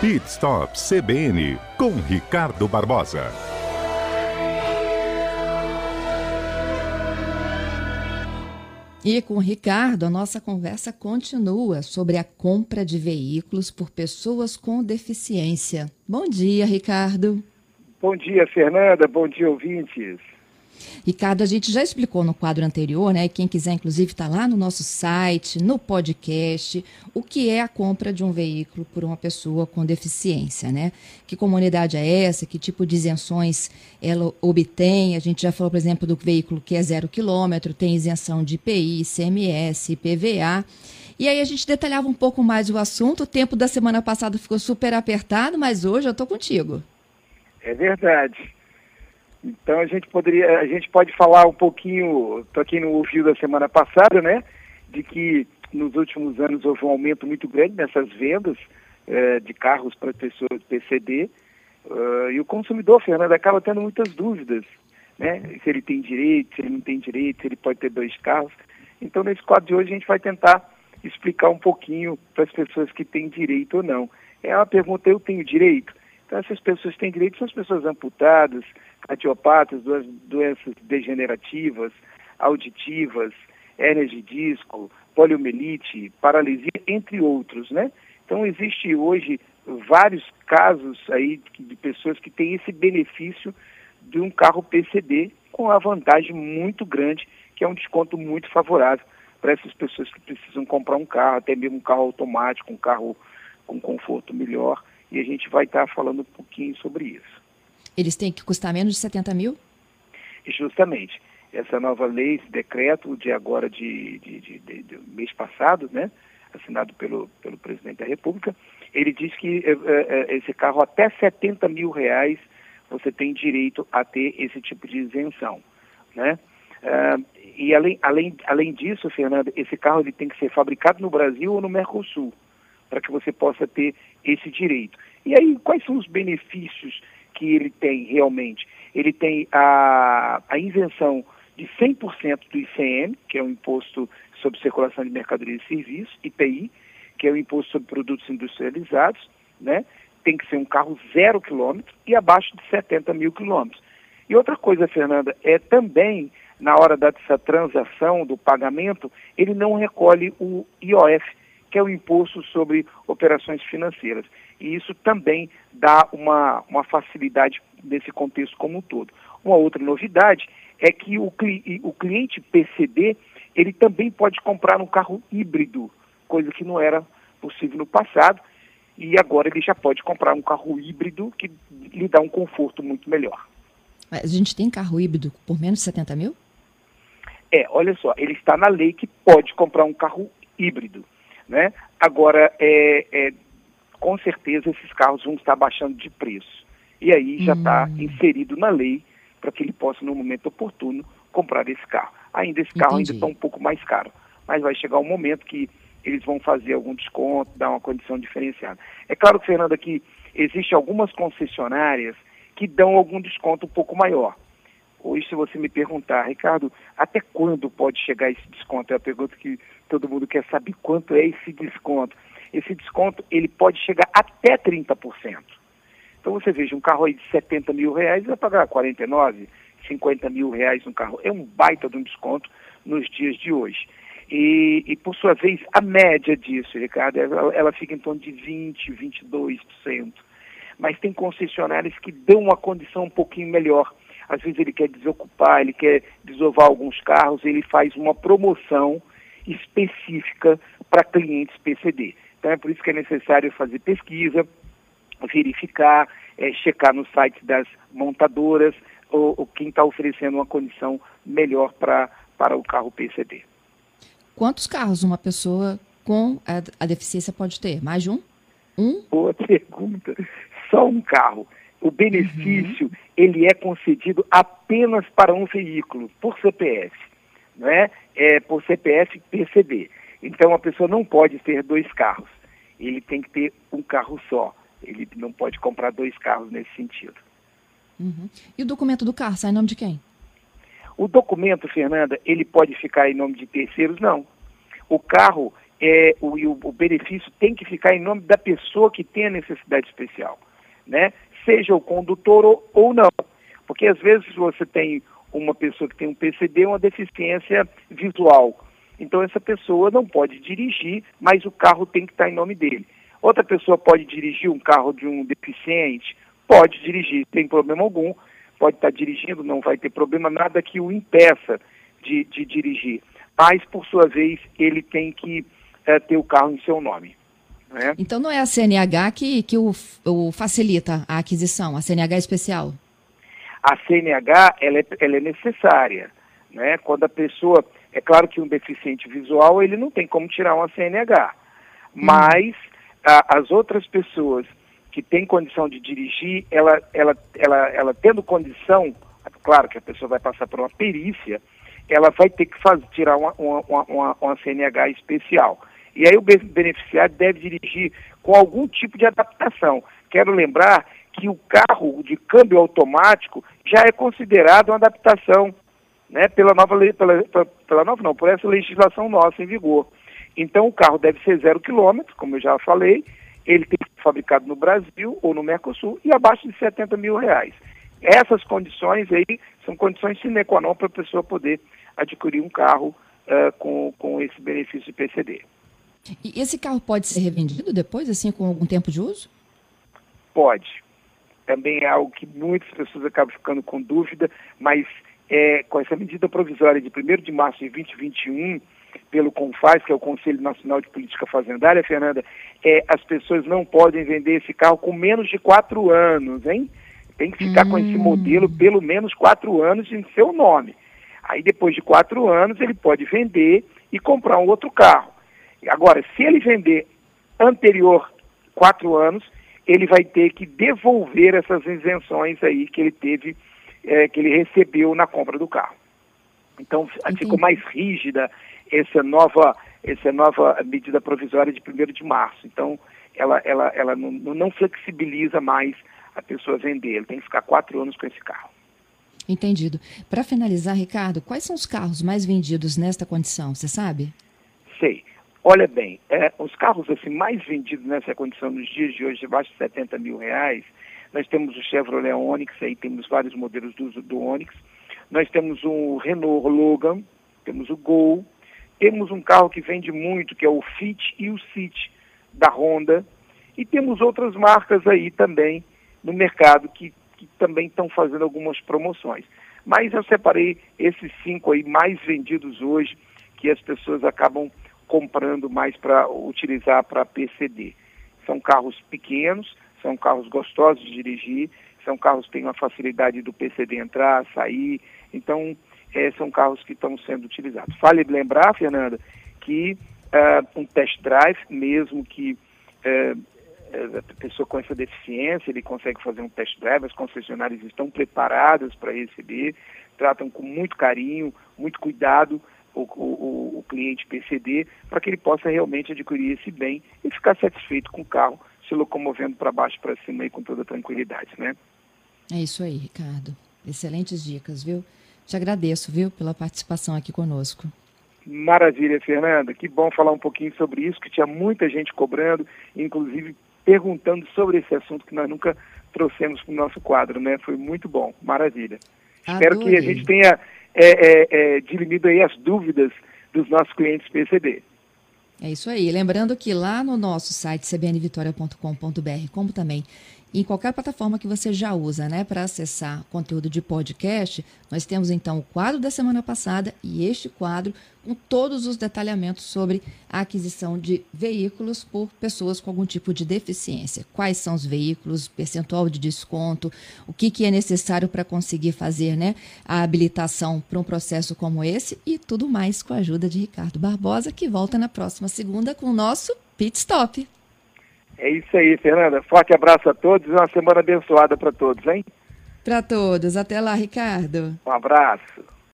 Pit Stop CBN com Ricardo Barbosa. E com o Ricardo, a nossa conversa continua sobre a compra de veículos por pessoas com deficiência. Bom dia, Ricardo. Bom dia, Fernanda. Bom dia, ouvintes. Ricardo, a gente já explicou no quadro anterior, né? Quem quiser, inclusive, está lá no nosso site, no podcast, o que é a compra de um veículo por uma pessoa com deficiência, né? Que comunidade é essa? Que tipo de isenções ela obtém? A gente já falou, por exemplo, do veículo que é zero quilômetro, tem isenção de IPI, ICMS, IPVA. E aí a gente detalhava um pouco mais o assunto. O tempo da semana passada ficou super apertado, mas hoje eu estou contigo. É verdade. Então a gente poderia, a gente pode falar um pouquinho, para quem não ouviu da semana passada, né, de que nos últimos anos houve um aumento muito grande nessas vendas eh, de carros para pessoas PCD uh, e o consumidor, Fernando, acaba tendo muitas dúvidas, né, se ele tem direito, se ele não tem direito, se ele pode ter dois carros. Então nesse quadro de hoje a gente vai tentar explicar um pouquinho para as pessoas que têm direito ou não. É uma pergunta, eu tenho direito? Então essas pessoas têm direito são as pessoas amputadas, cardiopatas, doenças degenerativas, auditivas, hérnias de disco, poliomielite, paralisia, entre outros, né? Então existe hoje vários casos aí de pessoas que têm esse benefício de um carro PCD com a vantagem muito grande, que é um desconto muito favorável para essas pessoas que precisam comprar um carro, até mesmo um carro automático, um carro com conforto melhor, e a gente vai estar falando um pouquinho sobre isso. Eles têm que custar menos de 70 mil? Justamente. Essa nova lei, esse decreto de agora de, de, de, de, de mês passado, né, assinado pelo, pelo presidente da República, ele diz que é, é, esse carro até 70 mil reais você tem direito a ter esse tipo de isenção, né? Uh, e além, além, além disso, Fernanda, esse carro ele tem que ser fabricado no Brasil ou no Mercosul, para que você possa ter esse direito. E aí, quais são os benefícios que ele tem realmente? Ele tem a, a isenção de 100% do ICM, que é o Imposto sobre Circulação de Mercadorias e Serviços, IPI, que é o Imposto sobre Produtos Industrializados, né? Tem que ser um carro zero quilômetro e abaixo de 70 mil quilômetros. E outra coisa, Fernanda, é também, na hora dessa transação, do pagamento, ele não recolhe o IOF, que é o Imposto sobre Operações Financeiras. E isso também dá uma, uma facilidade nesse contexto como um todo. Uma outra novidade é que o, o cliente PCD, ele também pode comprar um carro híbrido, coisa que não era possível no passado, e agora ele já pode comprar um carro híbrido que lhe dá um conforto muito melhor. A gente tem carro híbrido por menos de 70 mil? É, olha só, ele está na lei que pode comprar um carro híbrido. Né? Agora, é, é, com certeza esses carros vão estar baixando de preço. E aí já está hum. inserido na lei para que ele possa, no momento oportuno, comprar esse carro. Ainda esse carro Entendi. ainda está um pouco mais caro, mas vai chegar um momento que eles vão fazer algum desconto, dar uma condição diferenciada. É claro, Fernando, que existem algumas concessionárias que dão algum desconto um pouco maior. Hoje, se você me perguntar, Ricardo, até quando pode chegar esse desconto? É a pergunta que todo mundo quer saber quanto é esse desconto. Esse desconto, ele pode chegar até 30%. Então você veja, um carro aí de 70 mil reais vai pagar 49, 50 mil reais no carro. É um baita de um desconto nos dias de hoje. E, e por sua vez, a média disso, Ricardo, ela, ela fica em torno de 20, 22%. Mas tem concessionários que dão uma condição um pouquinho melhor às vezes ele quer desocupar, ele quer desovar alguns carros, ele faz uma promoção específica para clientes PCD. Então é por isso que é necessário fazer pesquisa, verificar, é, checar no site das montadoras ou, ou quem está oferecendo uma condição melhor pra, para o carro PCD. Quantos carros uma pessoa com a, a deficiência pode ter? Mais de um? Um? Boa pergunta. Só um carro o benefício uhum. ele é concedido apenas para um veículo, por CPF, não é? é por CPF PCD. Então a pessoa não pode ter dois carros, ele tem que ter um carro só. Ele não pode comprar dois carros nesse sentido. Uhum. E o documento do carro sai em nome de quem? O documento, Fernanda, ele pode ficar em nome de terceiros? Não. O carro, é, o, o benefício tem que ficar em nome da pessoa que tem a necessidade especial, né? Seja o condutor ou, não. Porque às vezes você tem uma pessoa que tem um PCD, uma deficiência visual. Então essa pessoa não pode dirigir, mas o carro tem que estar em nome dele. Outra pessoa pode dirigir um carro de um deficiente? Pode dirigir, sem problema algum. Pode estar dirigindo, não vai ter problema, nada que o impeça de, de dirigir. Mas, por sua vez, ele tem que é, ter o carro em seu nome. Né? Então não é a CNH que, que o, o facilita a aquisição, a CNH é especial? A CNH ela é, ela é necessária. Né? Quando a pessoa é claro que um deficiente visual ele não tem como tirar uma CNH, hum. mas a, as outras pessoas que têm condição de dirigir, ela, ela, ela, ela tendo condição, claro que a pessoa vai passar por uma perícia, ela vai ter que fazer, tirar uma, uma, uma, uma CNH especial. E aí o beneficiário deve dirigir com algum tipo de adaptação. Quero lembrar que o carro de câmbio automático já é considerado uma adaptação né, pela nova lei, pela, pela, nova não, por essa legislação nossa em vigor. Então o carro deve ser zero quilômetro, como eu já falei, ele tem que ser fabricado no Brasil ou no Mercosul e abaixo de 70 mil reais. Essas condições aí são condições sine qua non para a pessoa poder adquirir um carro uh, com, com esse benefício de PCD. E esse carro pode ser revendido depois, assim, com algum tempo de uso? Pode. Também é algo que muitas pessoas acabam ficando com dúvida, mas é, com essa medida provisória de 1 de março de 2021, pelo CONFAS, que é o Conselho Nacional de Política Fazendária, Fernanda, é, as pessoas não podem vender esse carro com menos de quatro anos, hein? Tem que ficar hum. com esse hum. modelo pelo menos quatro anos em seu nome. Aí depois de quatro anos ele pode vender e comprar um outro carro. Agora, se ele vender anterior quatro anos, ele vai ter que devolver essas isenções aí que ele teve é, que ele recebeu na compra do carro. Então Entendi. ficou mais rígida essa nova, essa nova medida provisória de 1 de março. Então ela, ela, ela não, não flexibiliza mais a pessoa vender, ele tem que ficar quatro anos com esse carro. Entendido. Para finalizar, Ricardo, quais são os carros mais vendidos nesta condição? Você sabe? Sei. Olha bem, é, os carros assim, mais vendidos nessa condição nos dias de hoje, abaixo de 70 mil reais, nós temos o Chevrolet Onix, aí temos vários modelos do, do Onix. Nós temos o Renault Logan, temos o Gol, temos um carro que vende muito, que é o Fit e o City da Honda, e temos outras marcas aí também no mercado que, que também estão fazendo algumas promoções. Mas eu separei esses cinco aí mais vendidos hoje, que as pessoas acabam comprando mais para utilizar para PCD. São carros pequenos, são carros gostosos de dirigir, são carros que têm uma facilidade do PCD entrar, sair, então é, são carros que estão sendo utilizados. Vale lembrar, Fernanda, que uh, um test drive, mesmo que uh, a pessoa com essa deficiência, ele consegue fazer um test drive, as concessionárias estão preparadas para receber, tratam com muito carinho, muito cuidado o, o, o cliente PCD, para que ele possa realmente adquirir esse bem e ficar satisfeito com o carro se locomovendo para baixo para cima aí com toda tranquilidade, né? É isso aí, Ricardo. Excelentes dicas, viu? Te agradeço, viu, pela participação aqui conosco. Maravilha, Fernanda. Que bom falar um pouquinho sobre isso, que tinha muita gente cobrando, inclusive perguntando sobre esse assunto que nós nunca trouxemos para o nosso quadro, né? Foi muito bom, maravilha. Adorei. Espero que a gente tenha é, é, é, as dúvidas dos nossos clientes PCD. É isso aí. Lembrando que lá no nosso site cbnvitoria.com.br, como também em qualquer plataforma que você já usa, né, para acessar conteúdo de podcast, nós temos então o quadro da semana passada e este quadro com todos os detalhamentos sobre a aquisição de veículos por pessoas com algum tipo de deficiência. Quais são os veículos, percentual de desconto, o que, que é necessário para conseguir fazer né, a habilitação para um processo como esse e tudo mais com a ajuda de Ricardo Barbosa, que volta na próxima segunda com o nosso Pit Stop. É isso aí, Fernanda. Forte abraço a todos e uma semana abençoada para todos, hein? Para todos. Até lá, Ricardo. Um abraço.